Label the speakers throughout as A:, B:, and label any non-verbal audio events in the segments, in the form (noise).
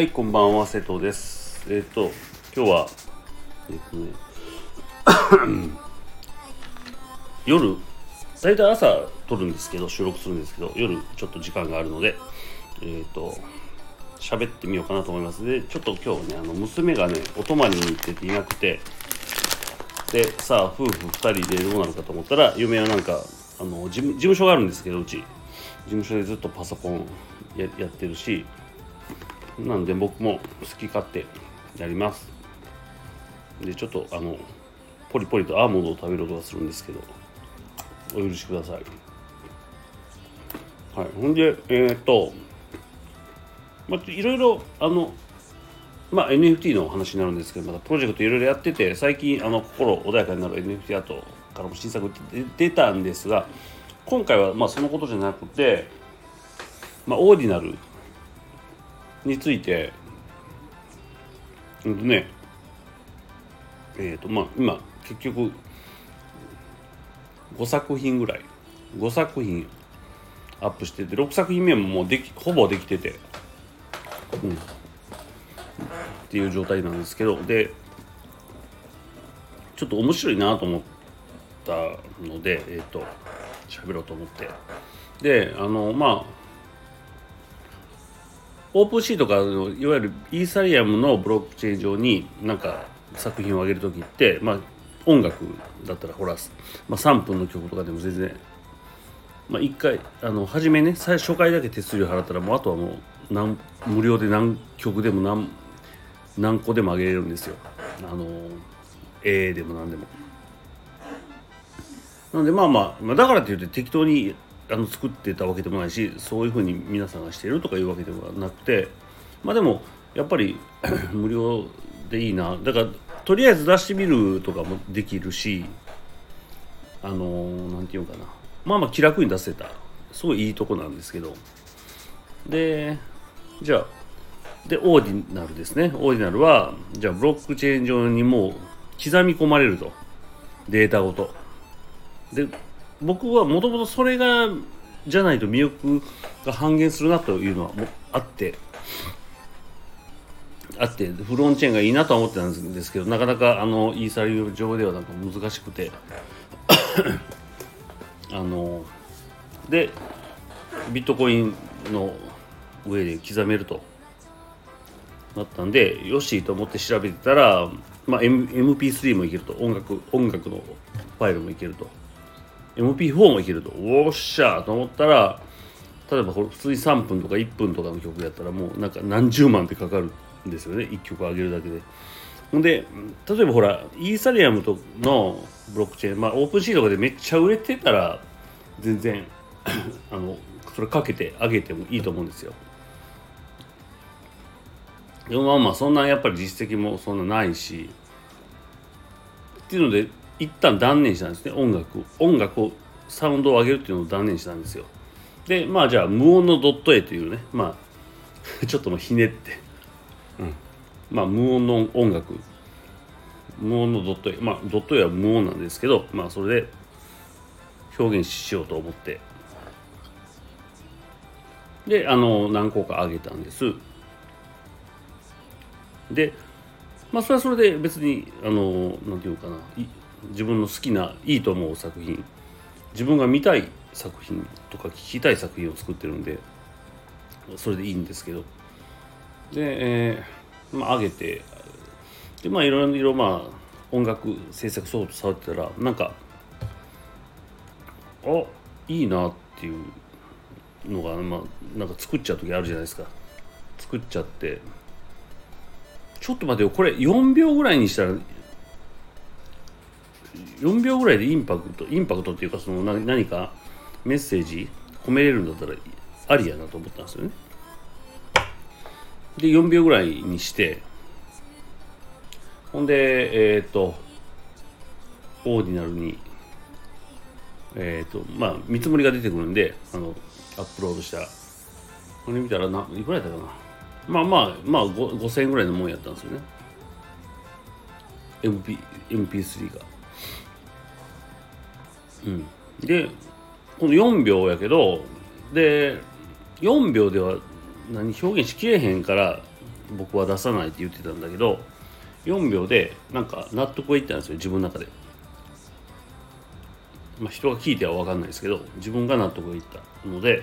A: はい、こんばんは、瀬戸です。えっ、と、今日は、えっ、とね、(coughs) 夜、大体朝撮るんですけど、収録するんですけど、夜ちょっと時間があるので、えっ、と、喋ってみようかなと思います。で、ちょっと今日ね、あの、娘がね、お泊まりに行ってていなくて、で、さあ、夫婦2人でどうなるかと思ったら、嫁はなんか、あの事務所があるんですけど、うち。事務所でずっとパソコンやってるし、なんで僕も好き勝手やります。で、ちょっとあの、ポリポリとアーモンドを食べる音がするんですけど、お許しください。はい。ほんで、えーっと、まあ、いろいろ、あの、まあ、NFT の話になるんですけど、まだプロジェクトいろいろやってて、最近、あの、心穏やかになる NFT アートからも新作出出たんですが、今回はまあそのことじゃなくて、まあ、オーディナルについて、うんとね、えっ、と、まあ、今、結局、5作品ぐらい、5作品アップしてて、6作品目ももうでき、ほぼできてて、うん、っていう状態なんですけど、で、ちょっと面白いなと思ったので、えっ、と、喋ろうと思って。で、あの、まあ、オープンシーとかのいわゆるイーサリアムのブロックチェーン上になんか作品を上げる時って、まあ、音楽だったらほら、まあ、3分の曲とかでも全然、まあ、1回あの初めね最初回だけ手数料払ったらもうあとはもう何無料で何曲でも何何個でも上げれるんですよあの A でも何でも。なのでまあまあ、まあ、だからって言って適当にあの作ってたわけでもないしそういうふうに皆さんがしているとかいうわけではなくてまあでもやっぱり (clears throat) 無料でいいな。だからとりあえず出してみるとかもできるしあのなんていうのかな。まあまあ気楽に出せた。すごいいいとこなんですけど。でじゃあでオーディナルですね。オーディナルはじゃあブロックチェーン上にもう刻み込まれると。データごと。で僕はもともとそれがじゃないと魅力が半減するなというのはもあってあってフロンチェーンがいいなと思ってたんですけどなかなかあのイーサリアム上ではなんか難しくて (coughs) あのでビットコインの上で刻めると。なったんでよしと思って調べてたら、まあ、M、MP3 もいけると。音楽音楽のファイルもいけると。MP4 もいけるとおっしゃーと思ったら例えばこれ普通に3分とか1分とかの曲やったらもうなんか何十万ってかかるんですよね1曲上げるだけで。ほんで例えばほらイーサリアムとのブロックチェーンまあオープンシーとかでめっちゃ売れてたら全然 (coughs) あのそれかけてあげてもいいと思うんですよ。でもまあまあそんなやっぱり実績もそんなないしっていうので一旦断念したんですね音楽音楽をサウンドを上げるっていうのを断念したんですよ。でまあじゃあ無音のドット絵というねまあ (laughs) ちょっともひねって、うん、まあ無音の音楽。無音のドット絵。まあドット絵は無音なんですけどまあそれで表現しようと思って。であの何個か上げたんです。でまあそれはそれで別にあのなんていうかな。い自分の好きないいと思う作品自分が見たい作品とか聞きたい作品を作ってるんでそれでいいんですけど。で、えーまあ、上げてでまあいろいろまあ音楽制作ソフト触ってたらなんかあいいなっていうのが、まあ、なんか作っちゃう時あるじゃないですか。作っちゃって。ちょっと待てよ。これ4秒ぐらいにしたら4秒ぐらいでインパクトインパクトっていうかその何何かメッセージ込めれるんだったらありやなと思ったんですよね。で4秒ぐらいにしてほんでえっ、ー、とオーディナルにえっ、ー、とまあ見積もりが出てくるんであのアップロードした。これ見たらないくらやったかな。まあまあまあ5000円ぐらいのもんやったんですよね。MP MP3 が。うんでこの4秒やけどで4秒では何表現しきれへんから僕は出さないって言ってたんだけど4秒でなんか納得がいったんですよ自分の中で。まあ、人が聞いては分かんないですけど自分が納得いったので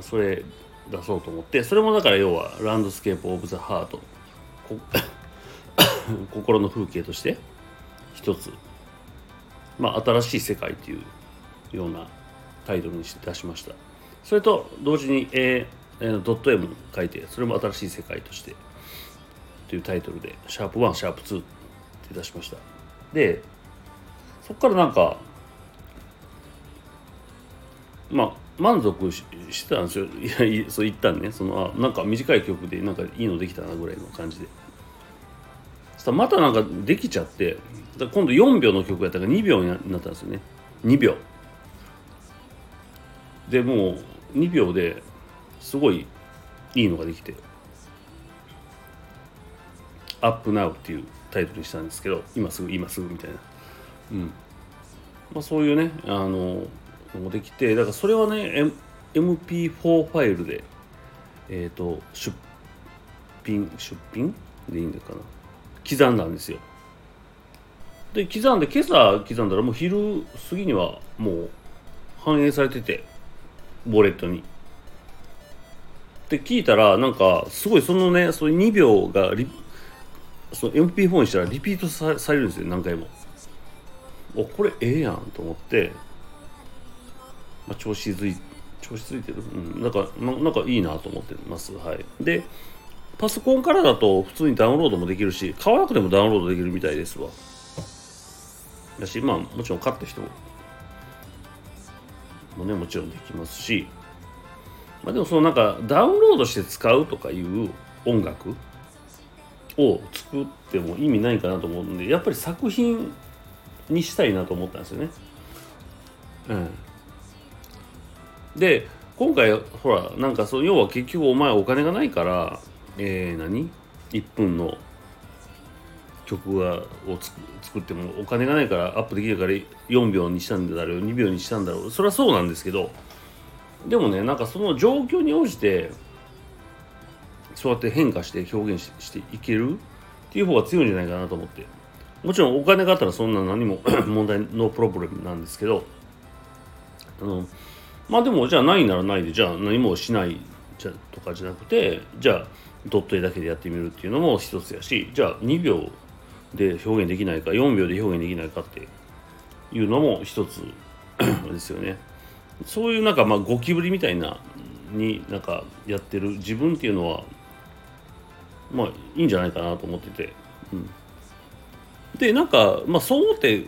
A: それ出そうと思ってそれもだから要は Landscape of the Heart (coughs) 心の風景として一つまあ新しい世界というようなタイトルにして出しました。それと同時に、えー、ドット M 書いてそれも新しい世界としてというタイトルでシャープ1シャープ2って出しました。でそこからなんかまあ満足してたんですよ。いやそう言ったんね。そのあなんか短い曲でなんかいいのできたなぐらいの感じで。そしたらまたなんかできちゃって今度4秒の曲やったから2秒になったんですよね。2秒。でもう2秒ですごいいいのができて「アップナウっていうタイトルにしたんですけど今すぐ今すぐみたいな。うん。まあそういうねあのもできてだからそれはね、M、MP4 ファイルでえっ、ー、と出品出品でいいんだかな。刻んだんですよ。で刻んで今朝刻んだらもう昼過ぎにはもう反映されててウォレットに。で聞いたらなんかすごいそのねその2秒がリその MP4 にしたらリピートさされるんですよ何回も。おこれええやんと思って、まあ、調子づい調子ついてる、うん、なんかななんかいいなと思ってます。はい。でパソコンからだと普通にダウンロードもできるし買わなくてもダウンロードできるみたいですわ。だしまあもちろん買った人も。ねもちろんできますし、まあ、でもそのなんかダウンロードして使うとかいう音楽を作っても意味ないかなと思うんでやっぱり作品にしたいなと思ったんですよね。うん、で今回ほらなんかそう要は結局お前お金がないからえー、何 ?1 分の曲がを作ってもお金がないからアップできるから4秒にしたんだろう2秒にしたんだろうそれはそうなんですけどでもねなんかその状況に応じてそうやって変化して表現していけるっていう方が強いんじゃないかなと思ってもちろんお金があったらそんな何も (coughs) 問題ノープロブレムなんですけどあのまあでもじゃあないならないでじゃあ何もしないじゃとかじゃなくてじゃあドット絵だけでやってみるっていうのも一つやしじゃあ2秒で表現できないか4秒で表現できないかっていうのも一つ (clears throat) ですよね。そういうなんかまあゴキブリみたいなになんかやってる自分っていうのはまあいいんじゃないかなと思ってて。うん、でなんか、まあ、そう思って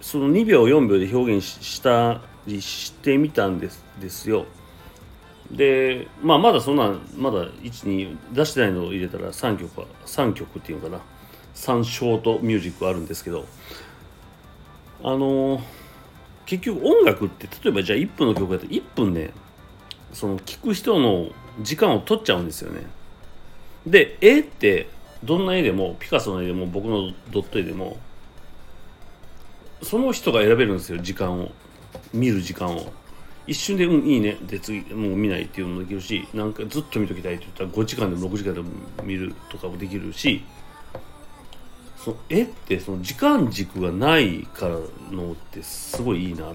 A: その2秒4秒で表現したりしてみたんですですよ。で、まあ、まだそんなまだ12出してないのを入れたら3曲は3曲っていうのかな。3ショートミュージックあるんですけど。あのー、結局音楽って例えばじゃあ1分の曲やったら1分ねその聴く人の時間を取っちゃうんですよね。で絵ってどんな絵でもピカソの絵でも僕のドット絵でもその人が選べるんですよ時間を。見る時間を。一瞬で「うんいいね」で次もう見ないっていうのもできるしなんかずっと見ときたいって言ったら5時間でも6時間でも見るとかもできるしその絵ってその時間軸がないからのってすごいいいな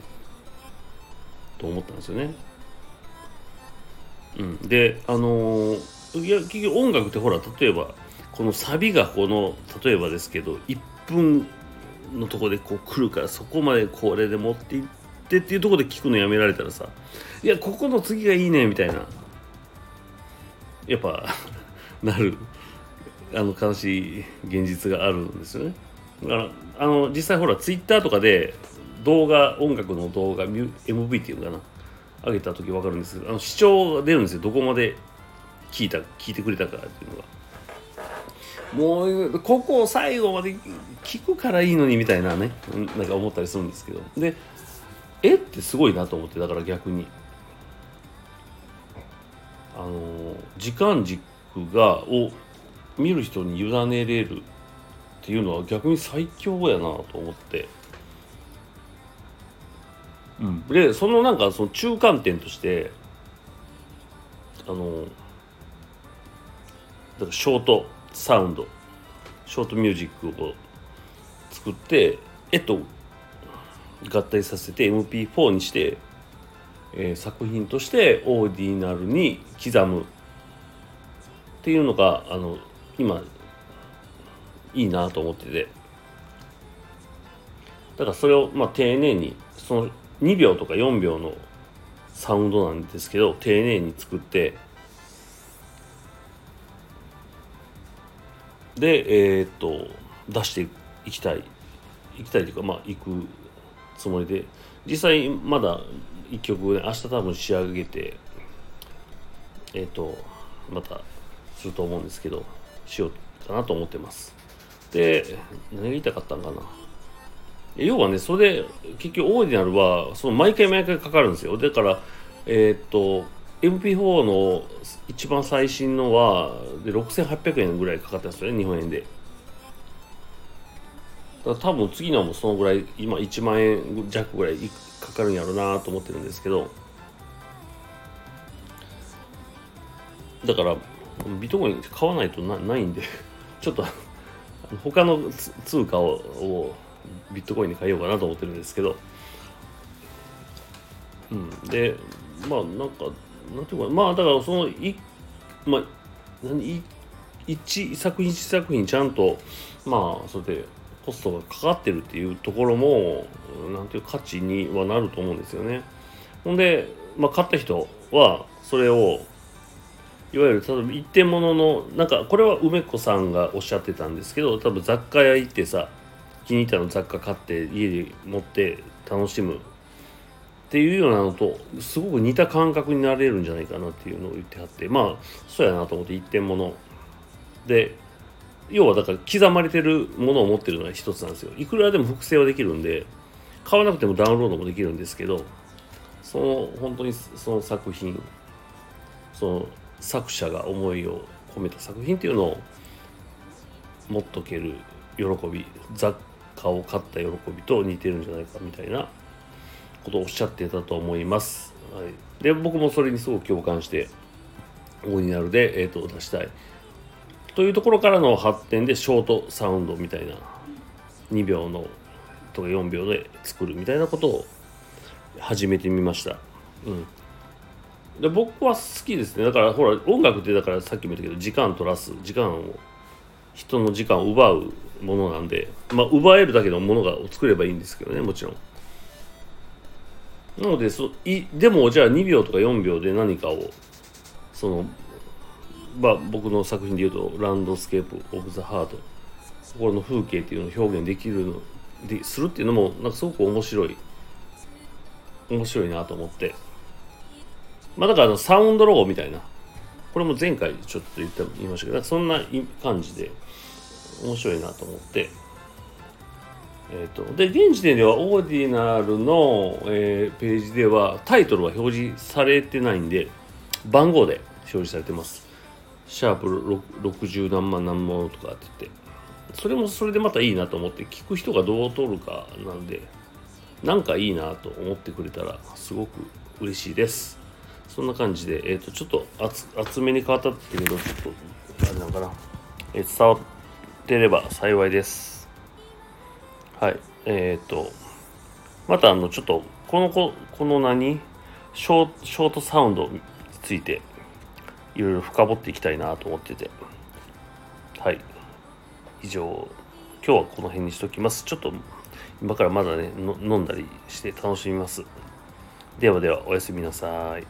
A: と思ったんですよね。うん、であのー、いや結局音楽ってほら例えばこのサビがこの例えばですけど1分のとこでこう来るからそこまでこれで持っていってっていうとこで聞くのやめられたらさいやここの次がいいねみたいなやっぱ (laughs) なるあの悲しい現実があるんですよね。だからあの実際ほらツイッターとかで動画音楽の動画 MV っていうのかな上げた時分かるんですけどあの視聴が出るんですよどこまで聞いた聞いてくれたかっていうのが。もうここを最後まで聞くからいいのにみたいなねなんか思ったりするんですけどで絵ってすごいなと思ってだから逆に。あの時間軸がを見る人に委ねれるっていうのは逆に最強やなと思って、うん、でそのなんかその中間点としてあのからショートサウンドショートミュージックを作って絵と合体させて MP4 にして、えー、作品としてオーディナルに刻むっていうのがあの今いいなと思ってて。だからそれをまあ丁寧にその2秒とか4秒のサウンドなんですけど丁寧に作ってでえー、っと出していきたいいきたいというかまあ行くつもりで実際まだ1曲ね明日多分仕上げてえっ、とまたすると思うんですけどしようかなと思ってます。で何が言いたかったんかな。要はねそれで結局オーディナルはその毎回毎回かかるんですよ。だからえっ、と MP4 の一番最新のはで6800円ぐらいかかったんですよね日本円で。多分次のもそのぐらい今1万円弱ぐらいかかるんやろうなと思ってるんですけど。だからビットコイン買わないとなないんで。(laughs) ちょっと他の通貨ををビットコインに変えようかなと思ってるんですけど。うん。でまあなんかなんていうかまあだからそのいまあ何一作品一作品ちゃんとまあそれでコストがかかってるっていうところもなんていう価値にはなると思うんですよね。ほんで、まあ、買った人はそれをいわゆる例えば一点物のなんかこれは梅子さんがおっしゃってたんですけど多分雑貨屋行ってさ気に入ったの雑貨買って家に持って楽しむっていうようなのとすごく似た感覚になれるんじゃないかなっていうのを言ってはってまあそうやなと思って一点物で要はだから刻まれてるものを持ってるのが一つなんですよいくらでも複製はできるんで買わなくてもダウンロードもできるんですけどその本当にその作品その作者が思いを込めた作品っていうのを持っとける喜び雑貨を買った喜びと似てるんじゃないかみたいなことをおっしゃってたと思います。はい、で僕もそれにすごく共感してオーディナルで、えーと出したい。というところからの発展でショートサウンドみたいな2秒のとか4秒で作るみたいなことを始めてみました。うん。で僕は好きですね。だからほら音楽ってだからさっきも言ったけど時間取らす時間を人の時間を奪うものなんでまあ奪えるだけのものがを作ればいいんですけどねもちろん。なのでそいでもじゃあ2秒とか4秒で何かをそのまあ、僕の作品でいうと「 Landscape of the Heart」心の風景っていうのを表現できるのでするっていうのもなんかすごく面白い。面白いなと思って。まあだからのサウンドロゴみたいな。これも前回ちょっと言った言いましたけどそんな感じで面白いなと思って。えーと、で現時点ではオーディナルの、えー、ページではタイトルは表示されてないんで番号で表示されてます。シャープ60何万何万とかって言って。それもそれでまたいいなと思って聞く人がどう取るかなんでなんかいいなと思ってくれたらすごく嬉しいです。そんな感じで、えーと、ちょっと厚厚めに変わったってけどちょっとあれなのかな、えー、伝わってれば幸いです。はい。えっ、ー、とまたあのちょっとこのここの何ショショートサウンドについていろいろ深掘っていきたいなと思ってて。はい。以上。今日はこの辺にしときます。ちょっと今からまだね飲んだりして楽しみます。ではではおやすみなさい。